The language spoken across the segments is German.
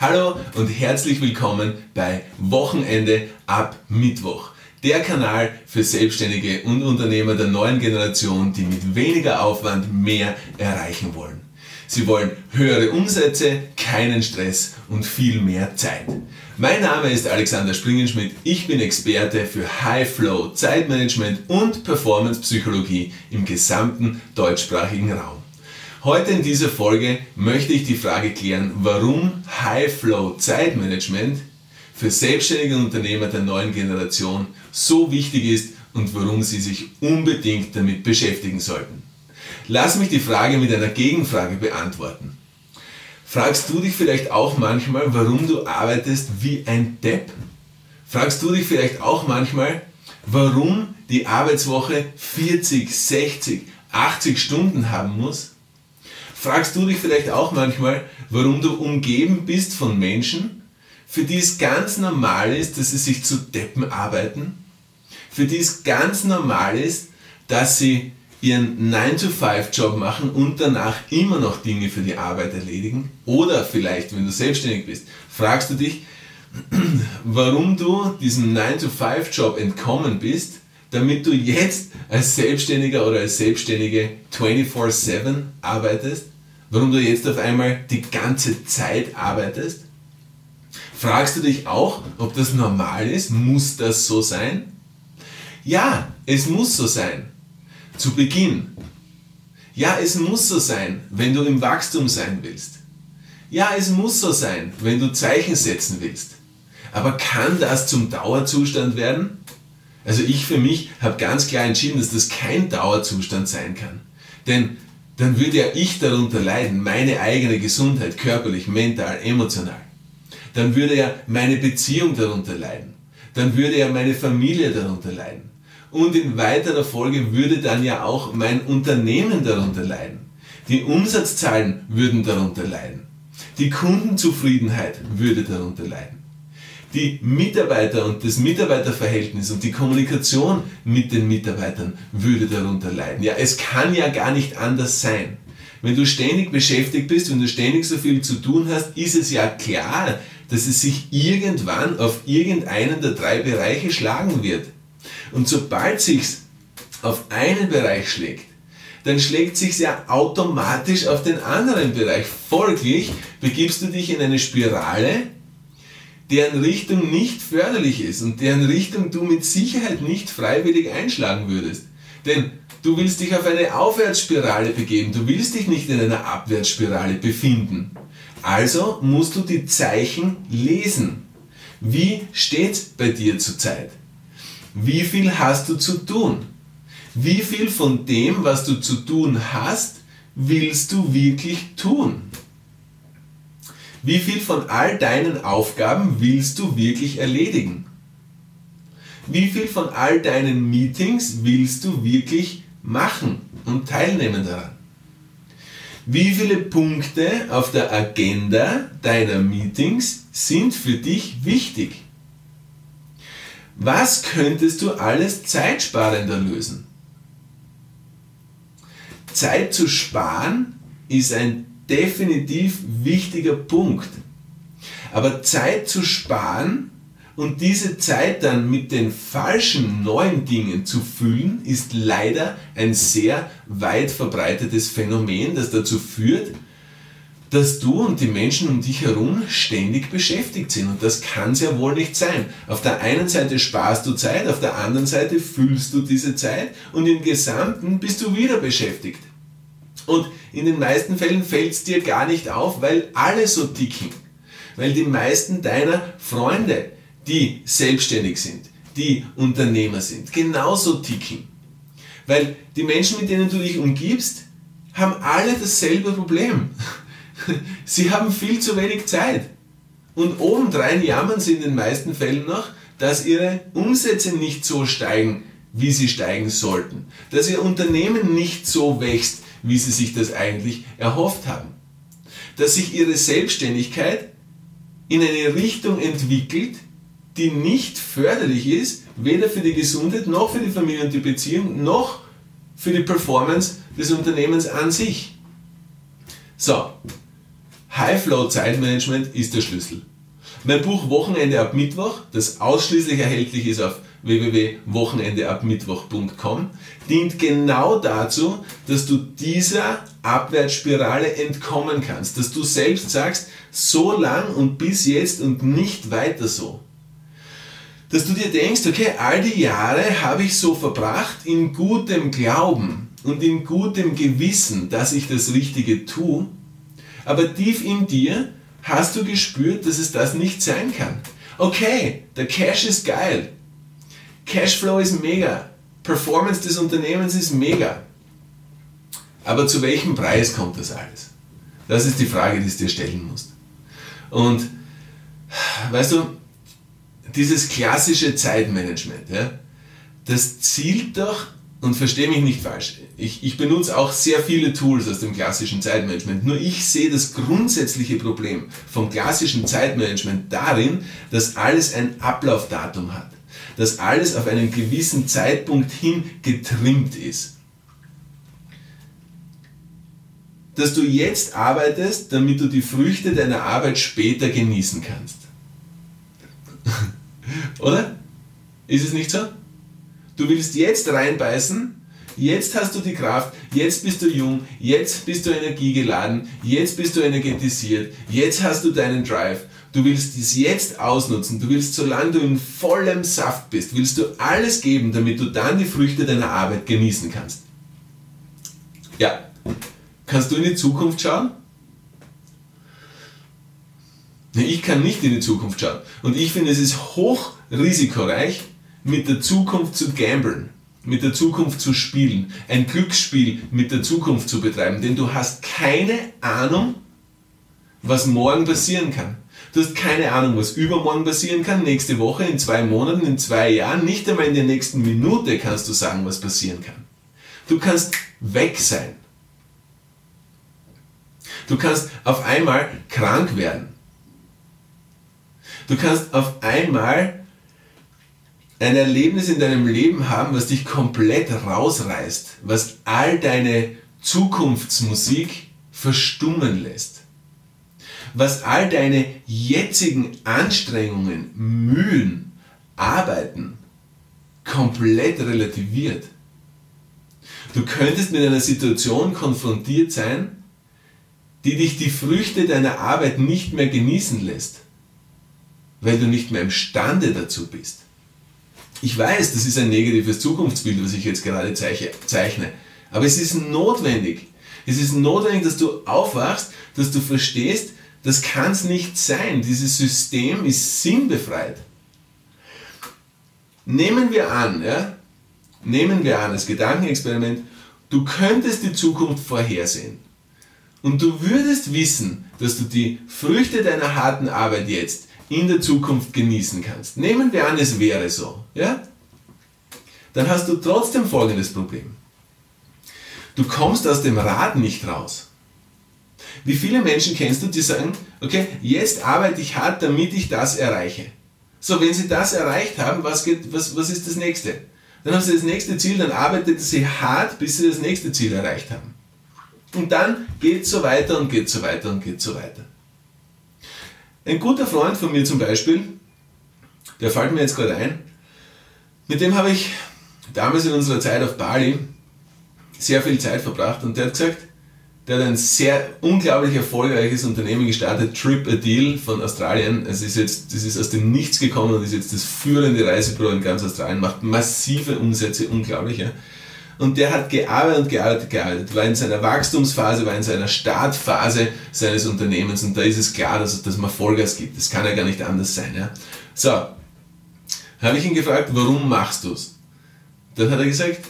Hallo und herzlich willkommen bei Wochenende ab Mittwoch. Der Kanal für Selbstständige und Unternehmer der neuen Generation, die mit weniger Aufwand mehr erreichen wollen. Sie wollen höhere Umsätze, keinen Stress und viel mehr Zeit. Mein Name ist Alexander Springenschmidt. Ich bin Experte für High Flow, Zeitmanagement und Performance Psychologie im gesamten deutschsprachigen Raum. Heute in dieser Folge möchte ich die Frage klären, warum High Flow Zeitmanagement für selbstständige Unternehmer der neuen Generation so wichtig ist und warum sie sich unbedingt damit beschäftigen sollten. Lass mich die Frage mit einer Gegenfrage beantworten. Fragst du dich vielleicht auch manchmal, warum du arbeitest wie ein Depp? Fragst du dich vielleicht auch manchmal, warum die Arbeitswoche 40, 60, 80 Stunden haben muss? Fragst du dich vielleicht auch manchmal, warum du umgeben bist von Menschen, für die es ganz normal ist, dass sie sich zu Deppen arbeiten? Für die es ganz normal ist, dass sie ihren 9-to-5-Job machen und danach immer noch Dinge für die Arbeit erledigen? Oder vielleicht, wenn du selbstständig bist, fragst du dich, warum du diesem 9-to-5-Job entkommen bist, damit du jetzt als Selbstständiger oder als Selbstständige 24/7 arbeitest? Warum du jetzt auf einmal die ganze Zeit arbeitest? Fragst du dich auch, ob das normal ist? Muss das so sein? Ja, es muss so sein. Zu Beginn. Ja, es muss so sein, wenn du im Wachstum sein willst. Ja, es muss so sein, wenn du Zeichen setzen willst. Aber kann das zum Dauerzustand werden? Also ich für mich habe ganz klar entschieden, dass das kein Dauerzustand sein kann. Denn dann würde ja ich darunter leiden, meine eigene Gesundheit, körperlich, mental, emotional. Dann würde ja meine Beziehung darunter leiden. Dann würde ja meine Familie darunter leiden. Und in weiterer Folge würde dann ja auch mein Unternehmen darunter leiden. Die Umsatzzahlen würden darunter leiden. Die Kundenzufriedenheit würde darunter leiden. Die Mitarbeiter und das Mitarbeiterverhältnis und die Kommunikation mit den Mitarbeitern würde darunter leiden. Ja, es kann ja gar nicht anders sein. Wenn du ständig beschäftigt bist, wenn du ständig so viel zu tun hast, ist es ja klar, dass es sich irgendwann auf irgendeinen der drei Bereiche schlagen wird. Und sobald sich's auf einen Bereich schlägt, dann schlägt sich's ja automatisch auf den anderen Bereich. Folglich begibst du dich in eine Spirale, deren Richtung nicht förderlich ist und deren Richtung du mit Sicherheit nicht freiwillig einschlagen würdest. Denn du willst dich auf eine Aufwärtsspirale begeben, du willst dich nicht in einer Abwärtsspirale befinden. Also musst du die Zeichen lesen. Wie steht's bei dir zurzeit? Wie viel hast du zu tun? Wie viel von dem, was du zu tun hast, willst du wirklich tun? Wie viel von all deinen Aufgaben willst du wirklich erledigen? Wie viel von all deinen Meetings willst du wirklich machen und teilnehmen daran? Wie viele Punkte auf der Agenda deiner Meetings sind für dich wichtig? Was könntest du alles zeitsparender lösen? Zeit zu sparen ist ein definitiv wichtiger Punkt. Aber Zeit zu sparen und diese Zeit dann mit den falschen neuen Dingen zu füllen, ist leider ein sehr weit verbreitetes Phänomen, das dazu führt, dass du und die Menschen um dich herum ständig beschäftigt sind. Und das kann es ja wohl nicht sein. Auf der einen Seite sparst du Zeit, auf der anderen Seite füllst du diese Zeit und im Gesamten bist du wieder beschäftigt. Und in den meisten Fällen fällt es dir gar nicht auf, weil alle so ticken. Weil die meisten deiner Freunde, die selbstständig sind, die Unternehmer sind, genauso ticken. Weil die Menschen, mit denen du dich umgibst, haben alle dasselbe Problem. Sie haben viel zu wenig Zeit. Und obendrein jammern sie in den meisten Fällen noch, dass ihre Umsätze nicht so steigen, wie sie steigen sollten. Dass ihr Unternehmen nicht so wächst, wie sie sich das eigentlich erhofft haben. Dass sich ihre Selbstständigkeit in eine Richtung entwickelt, die nicht förderlich ist, weder für die Gesundheit noch für die Familie und die Beziehung, noch für die Performance des Unternehmens an sich. So, High-Flow-Zeitmanagement ist der Schlüssel. Mein Buch Wochenende ab Mittwoch, das ausschließlich erhältlich ist auf www.wochenendeabmittwoch.com, dient genau dazu, dass du dieser Abwärtsspirale entkommen kannst, dass du selbst sagst, so lang und bis jetzt und nicht weiter so. Dass du dir denkst, okay, all die Jahre habe ich so verbracht in gutem Glauben und in gutem Gewissen, dass ich das Richtige tue, aber tief in dir hast du gespürt, dass es das nicht sein kann. Okay, der Cash ist geil. Cashflow ist mega. Performance des Unternehmens ist mega. Aber zu welchem Preis kommt das alles? Das ist die Frage, die du dir stellen musst. Und weißt du, dieses klassische Zeitmanagement, ja, das zielt doch und verstehe mich nicht falsch. Ich, ich benutze auch sehr viele Tools aus dem klassischen Zeitmanagement. Nur ich sehe das grundsätzliche Problem vom klassischen Zeitmanagement darin, dass alles ein Ablaufdatum hat. Dass alles auf einen gewissen Zeitpunkt hin getrimmt ist. Dass du jetzt arbeitest, damit du die Früchte deiner Arbeit später genießen kannst. Oder? Ist es nicht so? Du willst jetzt reinbeißen, jetzt hast du die Kraft, jetzt bist du jung, jetzt bist du energiegeladen, jetzt bist du energetisiert, jetzt hast du deinen Drive. Du willst dies jetzt ausnutzen, du willst, solange du in vollem Saft bist, willst du alles geben, damit du dann die Früchte deiner Arbeit genießen kannst. Ja, kannst du in die Zukunft schauen? Ich kann nicht in die Zukunft schauen. Und ich finde, es ist hoch risikoreich, mit der Zukunft zu gamblen, mit der Zukunft zu spielen, ein Glücksspiel mit der Zukunft zu betreiben, denn du hast keine Ahnung, was morgen passieren kann. Du hast keine Ahnung, was übermorgen passieren kann, nächste Woche, in zwei Monaten, in zwei Jahren, nicht einmal in der nächsten Minute kannst du sagen, was passieren kann. Du kannst weg sein. Du kannst auf einmal krank werden. Du kannst auf einmal ein Erlebnis in deinem Leben haben, was dich komplett rausreißt, was all deine Zukunftsmusik verstummen lässt, was all deine jetzigen Anstrengungen, Mühen, Arbeiten komplett relativiert. Du könntest mit einer Situation konfrontiert sein, die dich die Früchte deiner Arbeit nicht mehr genießen lässt, weil du nicht mehr imstande dazu bist. Ich weiß, das ist ein negatives Zukunftsbild, was ich jetzt gerade zeichne. Aber es ist notwendig. Es ist notwendig, dass du aufwachst, dass du verstehst, das kann es nicht sein. Dieses System ist sinnbefreit. Nehmen wir an, ja, nehmen wir an, als Gedankenexperiment, du könntest die Zukunft vorhersehen. Und du würdest wissen, dass du die Früchte deiner harten Arbeit jetzt in der Zukunft genießen kannst. Nehmen wir an, es wäre so. Ja? Dann hast du trotzdem folgendes Problem. Du kommst aus dem Rad nicht raus. Wie viele Menschen kennst du, die sagen, okay, jetzt arbeite ich hart, damit ich das erreiche. So, wenn sie das erreicht haben, was, geht, was, was ist das nächste? Dann haben sie das nächste Ziel, dann arbeiten sie hart, bis sie das nächste Ziel erreicht haben. Und dann geht es so weiter und geht so weiter und geht so weiter. Ein guter Freund von mir zum Beispiel, der fällt mir jetzt gerade ein, mit dem habe ich damals in unserer Zeit auf Bali sehr viel Zeit verbracht und der hat gesagt, der hat ein sehr unglaublich erfolgreiches Unternehmen gestartet, Trip a Deal von Australien. Es ist jetzt, das ist aus dem Nichts gekommen und ist jetzt das führende Reisebüro in ganz Australien, macht massive Umsätze, unglaublich. Ja. Und der hat gearbeitet und gearbeitet, gearbeitet, war in seiner Wachstumsphase, war in seiner Startphase seines Unternehmens und da ist es klar, dass, dass man Vollgas gibt. Das kann ja gar nicht anders sein. Ja? So, habe ich ihn gefragt, warum machst du es? Dann hat er gesagt,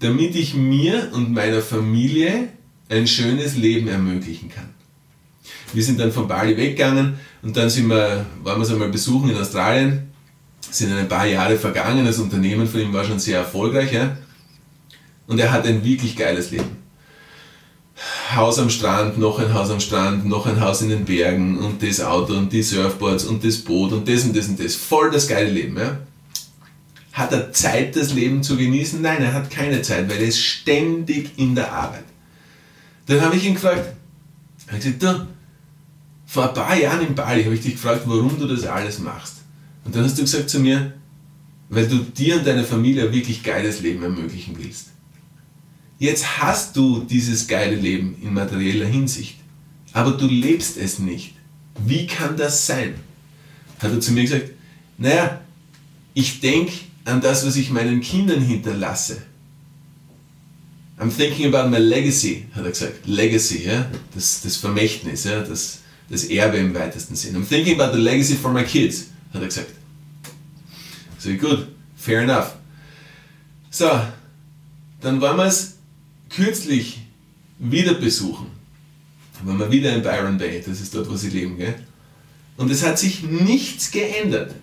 damit ich mir und meiner Familie ein schönes Leben ermöglichen kann. Wir sind dann von Bali weggegangen und dann sind wir, waren wir es einmal besuchen in Australien. Sind ein paar Jahre vergangen, das Unternehmen von ihm war schon sehr erfolgreich. Ja? Und er hat ein wirklich geiles Leben. Haus am Strand, noch ein Haus am Strand, noch ein Haus in den Bergen und das Auto und die Surfboards und das Boot und das und das und das. Voll das geile Leben. Ja? Hat er Zeit, das Leben zu genießen? Nein, er hat keine Zeit, weil er ist ständig in der Arbeit. Dann habe ich ihn gefragt, ich gesagt, du, vor ein paar Jahren in Bali habe ich dich gefragt, warum du das alles machst. Und dann hast du gesagt zu mir, weil du dir und deiner Familie ein wirklich geiles Leben ermöglichen willst. Jetzt hast du dieses geile Leben in materieller Hinsicht, aber du lebst es nicht. Wie kann das sein? Hat er zu mir gesagt, naja, ich denke an das, was ich meinen Kindern hinterlasse. I'm thinking about my legacy, hat er gesagt. Legacy, ja? das, das Vermächtnis, ja? das, das Erbe im weitesten Sinn. I'm thinking about the legacy for my kids, hat er gesagt. So, gut, fair enough. So, dann wollen wir es kürzlich wieder besuchen. Waren wir wieder in Byron Bay, das ist dort, wo sie leben. Gell? Und es hat sich nichts geändert.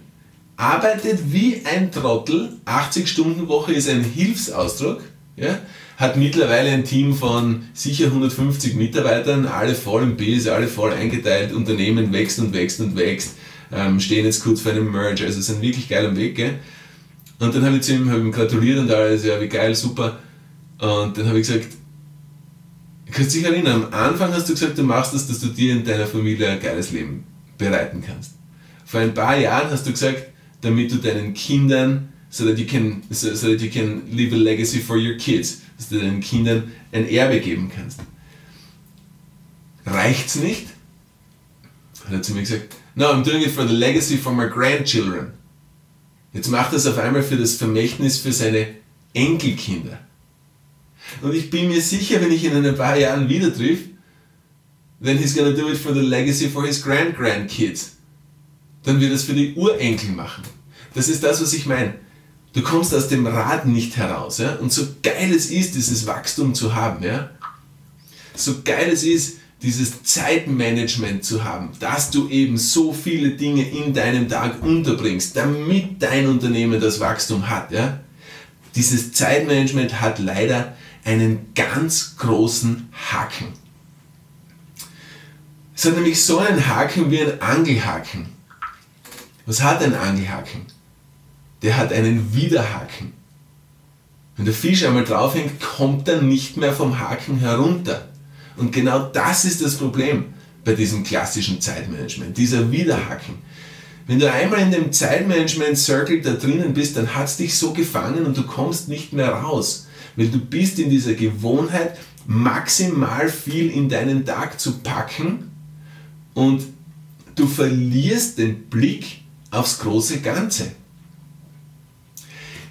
Arbeitet wie ein Trottel, 80 Stunden Woche ist ein Hilfsausdruck. Ja? hat mittlerweile ein Team von sicher 150 Mitarbeitern, alle voll im Biss, alle voll eingeteilt, Unternehmen wächst und wächst und wächst, ähm, stehen jetzt kurz vor einem Merge, also sind wirklich geil am Weg. Gell? Und dann habe ich zu ihm, ihm gratuliert und alles, ja wie geil, super. Und dann habe ich gesagt, kannst du dich erinnern, am Anfang hast du gesagt, du machst das, dass du dir und deiner Familie ein geiles Leben bereiten kannst. Vor ein paar Jahren hast du gesagt, damit du deinen Kindern so that you can so, so that you can leave a legacy for your kids, dass du deinen Kindern ein Erbe geben kannst. Reicht's nicht? Hat er zu mir gesagt, no, I'm doing it for the legacy for my grandchildren. Jetzt macht er es auf einmal für das Vermächtnis für seine Enkelkinder. Und ich bin mir sicher, wenn ich ihn in ein paar Jahren wieder triff, then he's gonna do it for the legacy for his grand-grandkids. Dann wird er es für die Urenkel machen. Das ist das, was ich meine. Du kommst aus dem Rad nicht heraus. Ja? Und so geil es ist, dieses Wachstum zu haben, ja? so geil es ist, dieses Zeitmanagement zu haben, dass du eben so viele Dinge in deinem Tag unterbringst, damit dein Unternehmen das Wachstum hat. Ja? Dieses Zeitmanagement hat leider einen ganz großen Haken. Es hat nämlich so einen Haken wie ein Angelhaken. Was hat ein Angelhaken? der hat einen Widerhaken. Wenn der Fisch einmal draufhängt, kommt er nicht mehr vom Haken herunter. Und genau das ist das Problem bei diesem klassischen Zeitmanagement, dieser Widerhaken. Wenn du einmal in dem Zeitmanagement-Circle da drinnen bist, dann hat es dich so gefangen und du kommst nicht mehr raus. Weil du bist in dieser Gewohnheit, maximal viel in deinen Tag zu packen und du verlierst den Blick aufs große Ganze.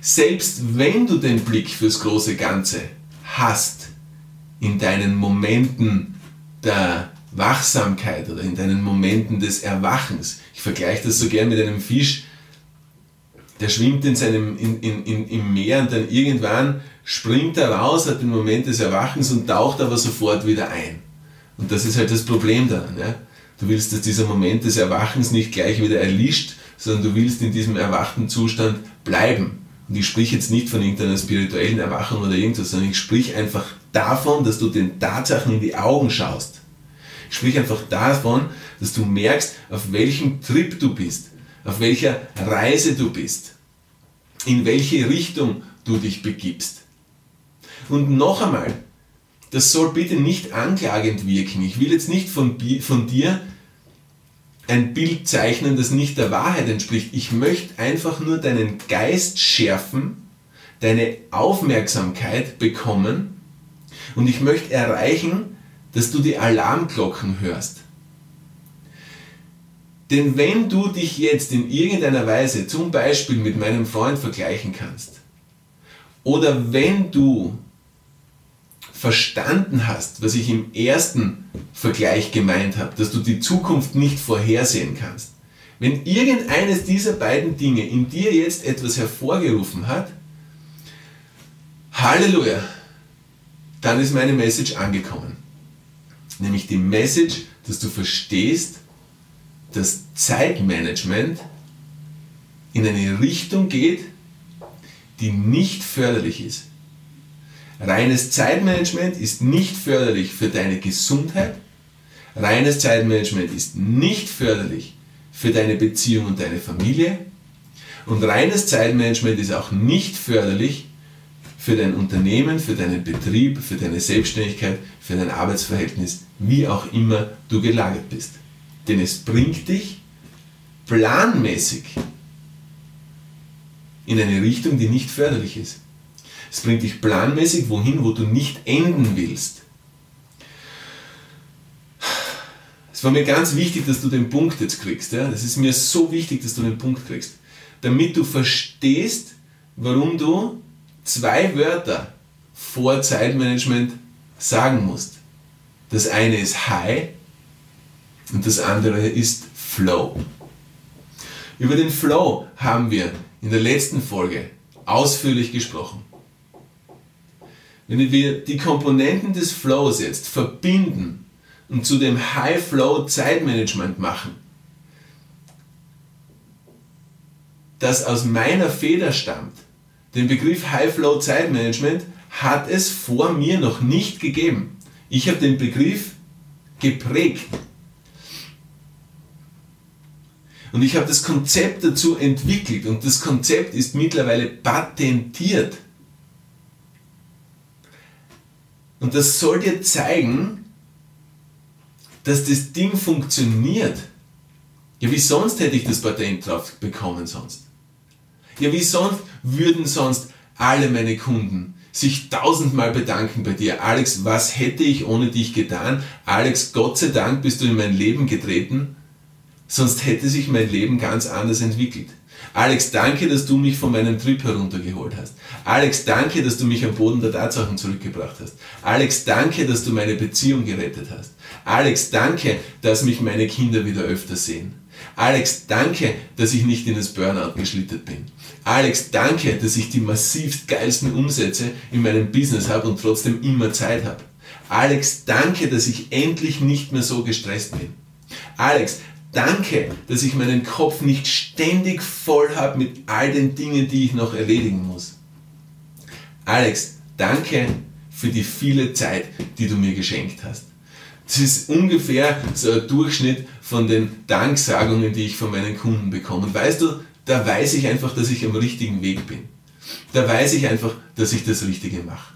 Selbst wenn du den Blick fürs große Ganze hast, in deinen Momenten der Wachsamkeit oder in deinen Momenten des Erwachens, ich vergleiche das so gern mit einem Fisch, der schwimmt in seinem, in, in, in, im Meer und dann irgendwann springt er raus, hat den Moment des Erwachens und taucht aber sofort wieder ein. Und das ist halt das Problem daran. Ja? Du willst, dass dieser Moment des Erwachens nicht gleich wieder erlischt, sondern du willst in diesem erwachten Zustand bleiben. Und ich spreche jetzt nicht von irgendeiner spirituellen Erwachung oder irgendwas, sondern ich spreche einfach davon, dass du den Tatsachen in die Augen schaust. Ich spreche einfach davon, dass du merkst, auf welchem Trip du bist, auf welcher Reise du bist, in welche Richtung du dich begibst. Und noch einmal, das soll bitte nicht anklagend wirken. Ich will jetzt nicht von, von dir ein Bild zeichnen, das nicht der Wahrheit entspricht. Ich möchte einfach nur deinen Geist schärfen, deine Aufmerksamkeit bekommen und ich möchte erreichen, dass du die Alarmglocken hörst. Denn wenn du dich jetzt in irgendeiner Weise zum Beispiel mit meinem Freund vergleichen kannst, oder wenn du verstanden hast, was ich im ersten Vergleich gemeint habe, dass du die Zukunft nicht vorhersehen kannst, wenn irgendeines dieser beiden Dinge in dir jetzt etwas hervorgerufen hat, Halleluja, dann ist meine Message angekommen. Nämlich die Message, dass du verstehst, dass Zeitmanagement in eine Richtung geht, die nicht förderlich ist. Reines Zeitmanagement ist nicht förderlich für deine Gesundheit. Reines Zeitmanagement ist nicht förderlich für deine Beziehung und deine Familie. Und reines Zeitmanagement ist auch nicht förderlich für dein Unternehmen, für deinen Betrieb, für deine Selbstständigkeit, für dein Arbeitsverhältnis, wie auch immer du gelagert bist. Denn es bringt dich planmäßig in eine Richtung, die nicht förderlich ist. Es bringt dich planmäßig wohin, wo du nicht enden willst. Es war mir ganz wichtig, dass du den Punkt jetzt kriegst. Ja? Das ist mir so wichtig, dass du den Punkt kriegst. Damit du verstehst, warum du zwei Wörter vor Zeitmanagement sagen musst. Das eine ist High und das andere ist Flow. Über den Flow haben wir in der letzten Folge ausführlich gesprochen. Wenn wir die Komponenten des Flows jetzt verbinden und zu dem High Flow Zeitmanagement machen, das aus meiner Feder stammt, den Begriff High Flow Zeitmanagement hat es vor mir noch nicht gegeben. Ich habe den Begriff geprägt. Und ich habe das Konzept dazu entwickelt und das Konzept ist mittlerweile patentiert. Und das soll dir zeigen, dass das Ding funktioniert. Ja, wie sonst hätte ich das Patent drauf bekommen sonst? Ja, wie sonst würden sonst alle meine Kunden sich tausendmal bedanken bei dir. Alex, was hätte ich ohne dich getan? Alex, Gott sei Dank bist du in mein Leben getreten, sonst hätte sich mein Leben ganz anders entwickelt. Alex, danke, dass du mich von meinem Trip heruntergeholt hast. Alex, danke, dass du mich am Boden der Tatsachen zurückgebracht hast. Alex, danke, dass du meine Beziehung gerettet hast. Alex, danke, dass mich meine Kinder wieder öfter sehen. Alex, danke, dass ich nicht in das Burnout geschlittert bin. Alex, danke, dass ich die massivst geilsten Umsätze in meinem Business habe und trotzdem immer Zeit habe. Alex, danke, dass ich endlich nicht mehr so gestresst bin. Alex, danke, dass ich meinen Kopf nicht ständig voll habe mit all den Dingen, die ich noch erledigen muss. Alex, danke für die viele Zeit, die du mir geschenkt hast. Das ist ungefähr so ein Durchschnitt von den Danksagungen, die ich von meinen Kunden bekomme. Und weißt du, da weiß ich einfach, dass ich am richtigen Weg bin. Da weiß ich einfach, dass ich das Richtige mache.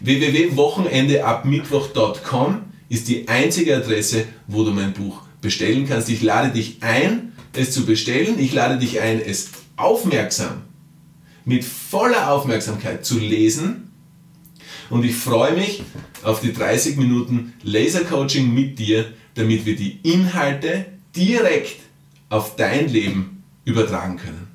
www.wochenendeabmittwoch.com ist die einzige Adresse, wo du mein Buch bestellen kannst. Ich lade dich ein, es zu bestellen. Ich lade dich ein, es aufmerksam, mit voller Aufmerksamkeit zu lesen. Und ich freue mich auf die 30 Minuten Laser Coaching mit dir, damit wir die Inhalte direkt auf dein Leben übertragen können.